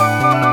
Bye.